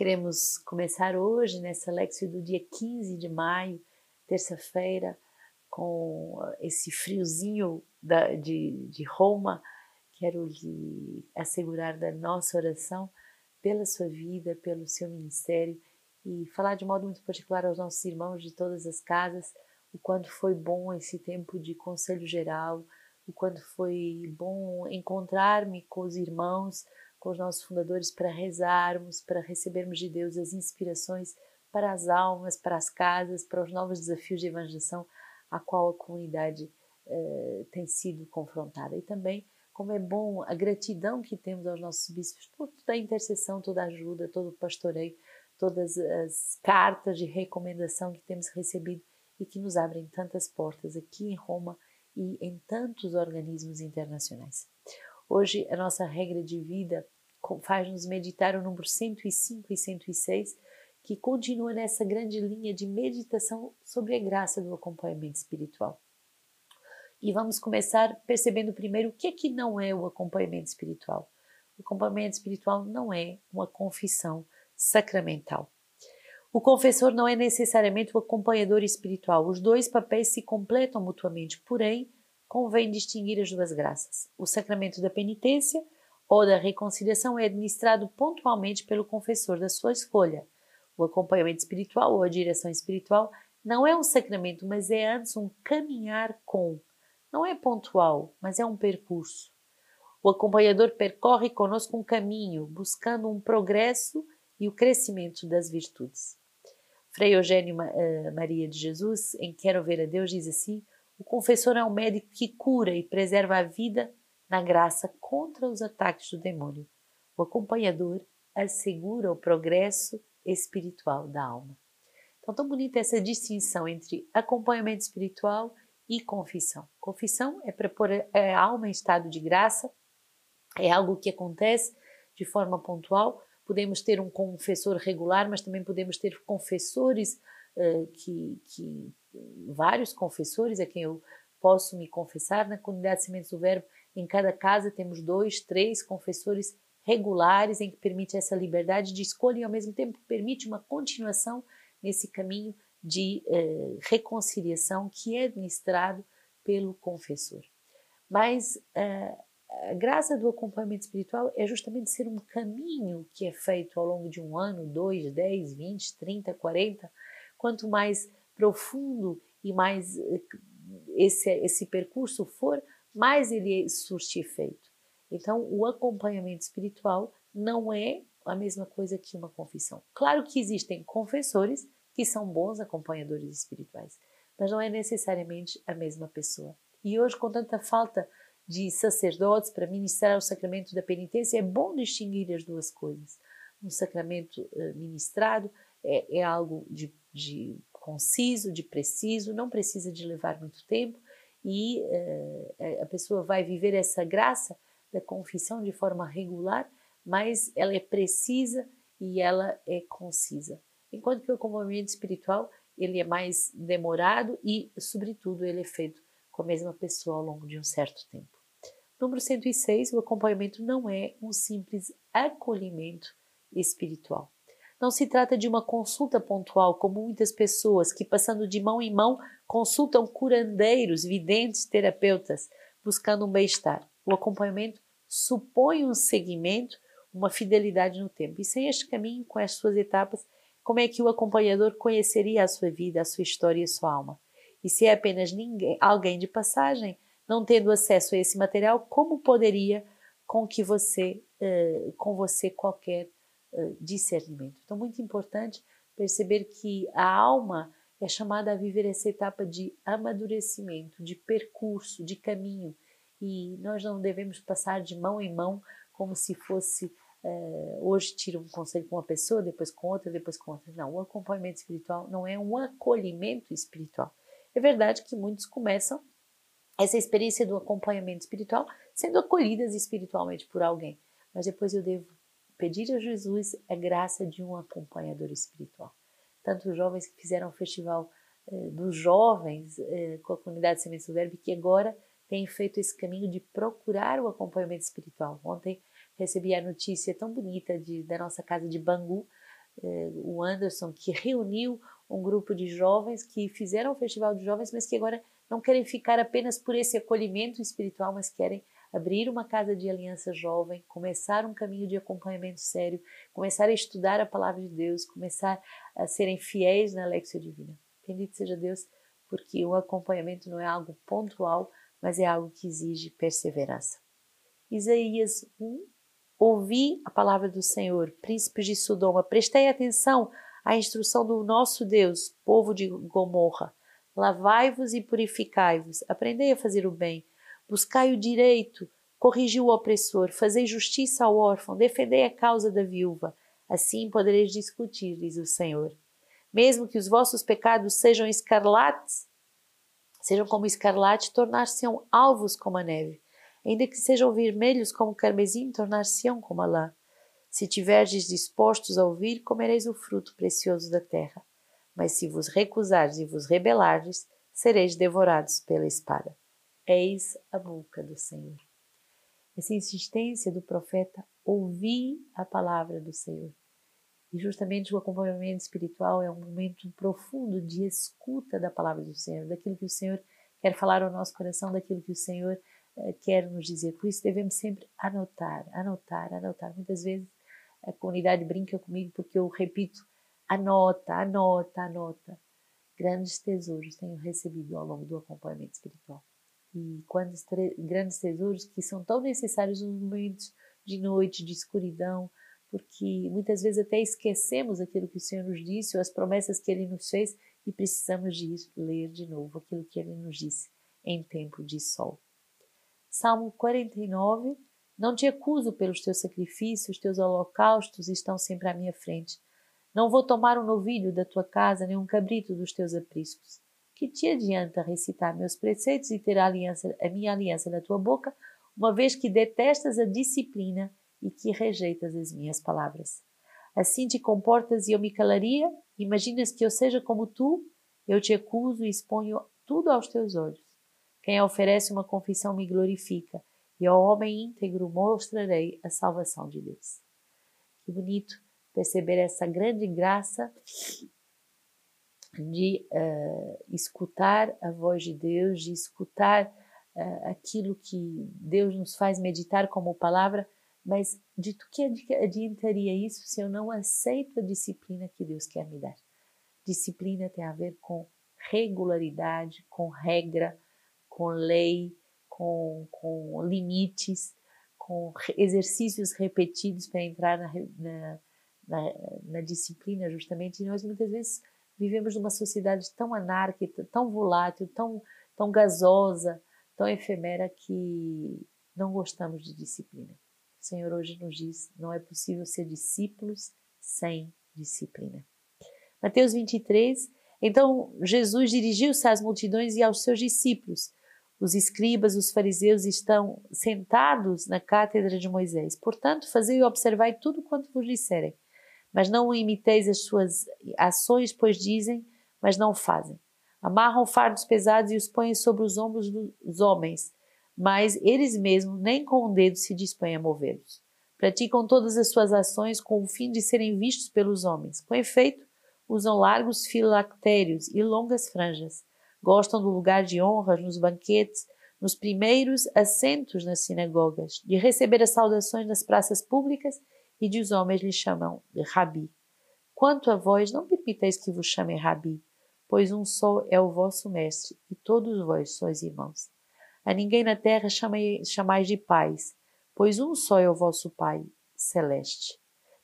Queremos começar hoje, nessa Lexio do dia 15 de maio, terça-feira, com esse friozinho da, de, de Roma. Quero lhe assegurar da nossa oração pela sua vida, pelo seu ministério e falar de modo muito particular aos nossos irmãos de todas as casas o quanto foi bom esse tempo de conselho geral, o quanto foi bom encontrar-me com os irmãos, com os nossos fundadores para rezarmos, para recebermos de Deus as inspirações para as almas, para as casas, para os novos desafios de evangelização a qual a comunidade eh, tem sido confrontada. E também como é bom a gratidão que temos aos nossos bispos por toda a intercessão, toda a ajuda, todo o pastoreio, todas as cartas de recomendação que temos recebido e que nos abrem tantas portas aqui em Roma e em tantos organismos internacionais. Hoje, a nossa regra de vida faz-nos meditar o número 105 e 106, que continua nessa grande linha de meditação sobre a graça do acompanhamento espiritual. E vamos começar percebendo primeiro o que é que não é o acompanhamento espiritual. O acompanhamento espiritual não é uma confissão sacramental. O confessor não é necessariamente o acompanhador espiritual. Os dois papéis se completam mutuamente, porém, convém distinguir as duas graças. O sacramento da penitência ou da reconciliação é administrado pontualmente pelo confessor da sua escolha. O acompanhamento espiritual ou a direção espiritual não é um sacramento, mas é antes um caminhar com. Não é pontual, mas é um percurso. O acompanhador percorre conosco um caminho, buscando um progresso e o crescimento das virtudes. Frei Eugênio uh, Maria de Jesus, em Quero Ver a Deus, diz assim: o confessor é um médico que cura e preserva a vida na graça contra os ataques do demônio. O acompanhador assegura o progresso espiritual da alma. Então, tão bonita essa distinção entre acompanhamento espiritual e confissão. Confissão é para pôr a alma em estado de graça, é algo que acontece de forma pontual, podemos ter um confessor regular, mas também podemos ter confessores uh, que, que, vários confessores a quem eu posso me confessar na comunidade Sementes do Verbo. Em cada casa temos dois, três confessores regulares em que permite essa liberdade de escolha e ao mesmo tempo permite uma continuação nesse caminho de uh, reconciliação que é administrado pelo confessor. Mas uh, a graça do acompanhamento espiritual é justamente ser um caminho que é feito ao longo de um ano, dois, dez, vinte, trinta, quarenta. Quanto mais profundo e mais eh, esse, esse percurso for, mais ele surte efeito. Então, o acompanhamento espiritual não é a mesma coisa que uma confissão. Claro que existem confessores que são bons acompanhadores espirituais, mas não é necessariamente a mesma pessoa. E hoje, com tanta falta de sacerdotes para ministrar o sacramento da penitência, é bom distinguir as duas coisas. Um sacramento uh, ministrado é, é algo de, de, conciso, de preciso, não precisa de levar muito tempo e uh, a pessoa vai viver essa graça da confissão de forma regular, mas ela é precisa e ela é concisa. Enquanto que o acompanhamento espiritual ele é mais demorado e, sobretudo, ele é feito com a mesma pessoa ao longo de um certo tempo. Número 106, o acompanhamento não é um simples acolhimento espiritual. Não se trata de uma consulta pontual, como muitas pessoas que, passando de mão em mão, consultam curandeiros, videntes, terapeutas, buscando um bem-estar. O acompanhamento supõe um seguimento, uma fidelidade no tempo. E sem este caminho, com as suas etapas, como é que o acompanhador conheceria a sua vida, a sua história e a sua alma? E se é apenas ninguém, alguém de passagem, não tendo acesso a esse material, como poderia com que você, uh, com você qualquer discernimento? Então, muito importante perceber que a alma é chamada a viver essa etapa de amadurecimento, de percurso, de caminho, e nós não devemos passar de mão em mão como se fosse hoje tira um conselho com uma pessoa, depois com outra, depois com outra. Não, o acompanhamento espiritual não é um acolhimento espiritual. É verdade que muitos começam essa experiência do acompanhamento espiritual, sendo acolhidas espiritualmente por alguém. Mas depois eu devo pedir a Jesus a graça de um acompanhador espiritual. Tanto os jovens que fizeram o festival eh, dos jovens eh, com a comunidade Sementes do Verbo, que agora têm feito esse caminho de procurar o acompanhamento espiritual. Ontem recebi a notícia tão bonita de, da nossa casa de Bangu, eh, o Anderson, que reuniu um grupo de jovens que fizeram o festival de jovens, mas que agora não querem ficar apenas por esse acolhimento espiritual, mas querem abrir uma casa de aliança jovem, começar um caminho de acompanhamento sério, começar a estudar a palavra de Deus, começar a serem fiéis na Lexia Divina. Bendito seja Deus, porque o acompanhamento não é algo pontual, mas é algo que exige perseverança. Isaías 1 Ouvi a palavra do Senhor, príncipes de Sodoma, prestei atenção à instrução do nosso Deus, povo de Gomorra. Lavai-vos e purificai-vos, aprendei a fazer o bem, buscai o direito, corrigi o opressor, fazei justiça ao órfão, defendei a causa da viúva. Assim podereis discutir, diz o Senhor. Mesmo que os vossos pecados sejam escarlates, sejam como escarlate, tornar-se-ão alvos como a neve ainda que sejam vermelhos como carmesim, tornar-se-ão como a lã. Se tiverdes dispostos a ouvir, comereis o fruto precioso da terra. Mas se vos recusardes e vos rebelardes, sereis devorados pela espada. Eis a boca do Senhor. Essa insistência do profeta ouvir a palavra do Senhor. E justamente o acompanhamento espiritual é um momento profundo de escuta da palavra do Senhor, daquilo que o Senhor quer falar ao nosso coração, daquilo que o Senhor eh, quer nos dizer. Por isso devemos sempre anotar, anotar, anotar. Muitas vezes a comunidade brinca comigo porque eu repito: anota, anota, anota. Grandes tesouros tenho recebido ao longo do acompanhamento espiritual. E quantos grandes tesouros que são tão necessários nos momentos de noite, de escuridão, porque muitas vezes até esquecemos aquilo que o Senhor nos disse ou as promessas que Ele nos fez e precisamos de ir ler de novo aquilo que Ele nos disse em tempo de sol. Salmo 49. Não te acuso pelos teus sacrifícios, teus holocaustos estão sempre à minha frente. Não vou tomar um novilho da tua casa, nem um cabrito dos teus apriscos. Que te adianta recitar meus preceitos e ter a, aliança, a minha aliança na tua boca, uma vez que detestas a disciplina e que rejeitas as minhas palavras? Assim te comportas e eu me calaria? Imaginas que eu seja como tu? Eu te acuso e exponho tudo aos teus olhos. Quem oferece uma confissão me glorifica, e ao homem íntegro mostrarei a salvação de Deus. Que bonito perceber essa grande graça de uh, escutar a voz de Deus, de escutar uh, aquilo que Deus nos faz meditar como palavra, mas de que adiantaria isso se eu não aceito a disciplina que Deus quer me dar? Disciplina tem a ver com regularidade, com regra, com lei, com, com limites, com exercícios repetidos para entrar na, na, na, na, disciplina, justamente. E nós muitas vezes vivemos numa sociedade tão anárquica, tão volátil, tão, tão gasosa, tão efêmera que não gostamos de disciplina. O Senhor hoje nos diz: não é possível ser discípulos sem disciplina. Mateus 23. Então Jesus dirigiu-se às multidões e aos seus discípulos os escribas, os fariseus estão sentados na cátedra de Moisés. Portanto, fazei e observai tudo quanto vos disserem. Mas não imiteis as suas ações, pois dizem, mas não fazem. Amarram fardos pesados e os põem sobre os ombros dos homens, mas eles mesmos nem com o um dedo se dispõem a movê-los. Praticam todas as suas ações com o fim de serem vistos pelos homens. Com efeito, usam largos filactérios e longas franjas Gostam do lugar de honra nos banquetes, nos primeiros assentos nas sinagogas, de receber as saudações nas praças públicas e de os homens lhe chamam de rabi. Quanto a vós, não permiteis que vos chamem rabi, pois um só é o vosso mestre e todos vós sois irmãos. A ninguém na terra chamais de pais, pois um só é o vosso Pai celeste.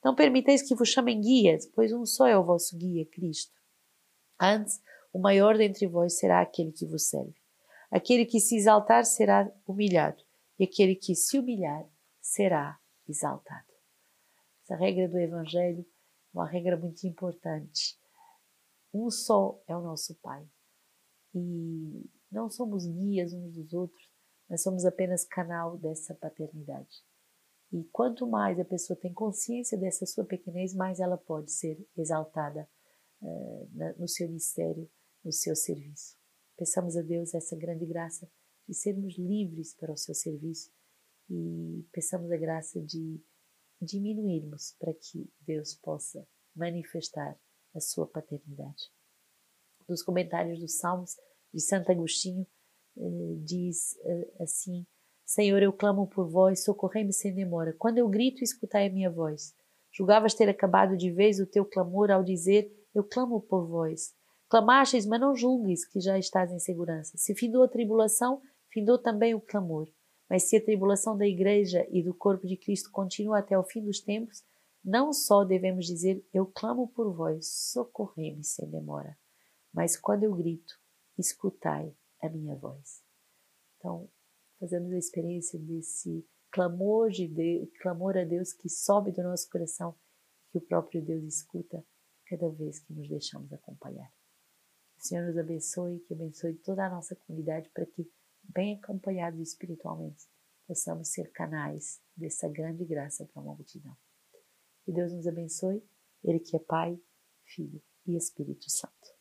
Não permiteis que vos chamem guias, pois um só é o vosso guia, Cristo. Antes, o maior dentre vós será aquele que vos serve. Aquele que se exaltar será humilhado, e aquele que se humilhar será exaltado. Essa regra do Evangelho é uma regra muito importante. Um só é o nosso Pai. E não somos guias uns dos outros, mas somos apenas canal dessa paternidade. E quanto mais a pessoa tem consciência dessa sua pequenez, mais ela pode ser exaltada uh, no seu mistério no seu serviço. Peçamos a Deus essa grande graça de sermos livres para o seu serviço e peçamos a graça de diminuirmos para que Deus possa manifestar a sua paternidade. Dos comentários dos Salmos de Santo Agostinho, eh, diz eh, assim: Senhor, eu clamo por vós, socorrei-me sem demora. Quando eu grito, escutai a minha voz. Julgavas ter acabado de vez o teu clamor ao dizer: Eu clamo por vós. Clamastes, mas não julgues que já estás em segurança. Se findou a tribulação, findou também o clamor. Mas se a tribulação da Igreja e do corpo de Cristo continua até o fim dos tempos, não só devemos dizer: Eu clamo por vós, socorrei-me sem demora. Mas quando eu grito, escutai a minha voz. Então, fazemos a experiência desse clamor, de Deus, clamor a Deus que sobe do nosso coração, que o próprio Deus escuta cada vez que nos deixamos acompanhar. O Senhor nos abençoe, que abençoe toda a nossa comunidade para que, bem acompanhados espiritualmente, possamos ser canais dessa grande graça para uma multidão. Que Deus nos abençoe, Ele que é Pai, Filho e Espírito Santo.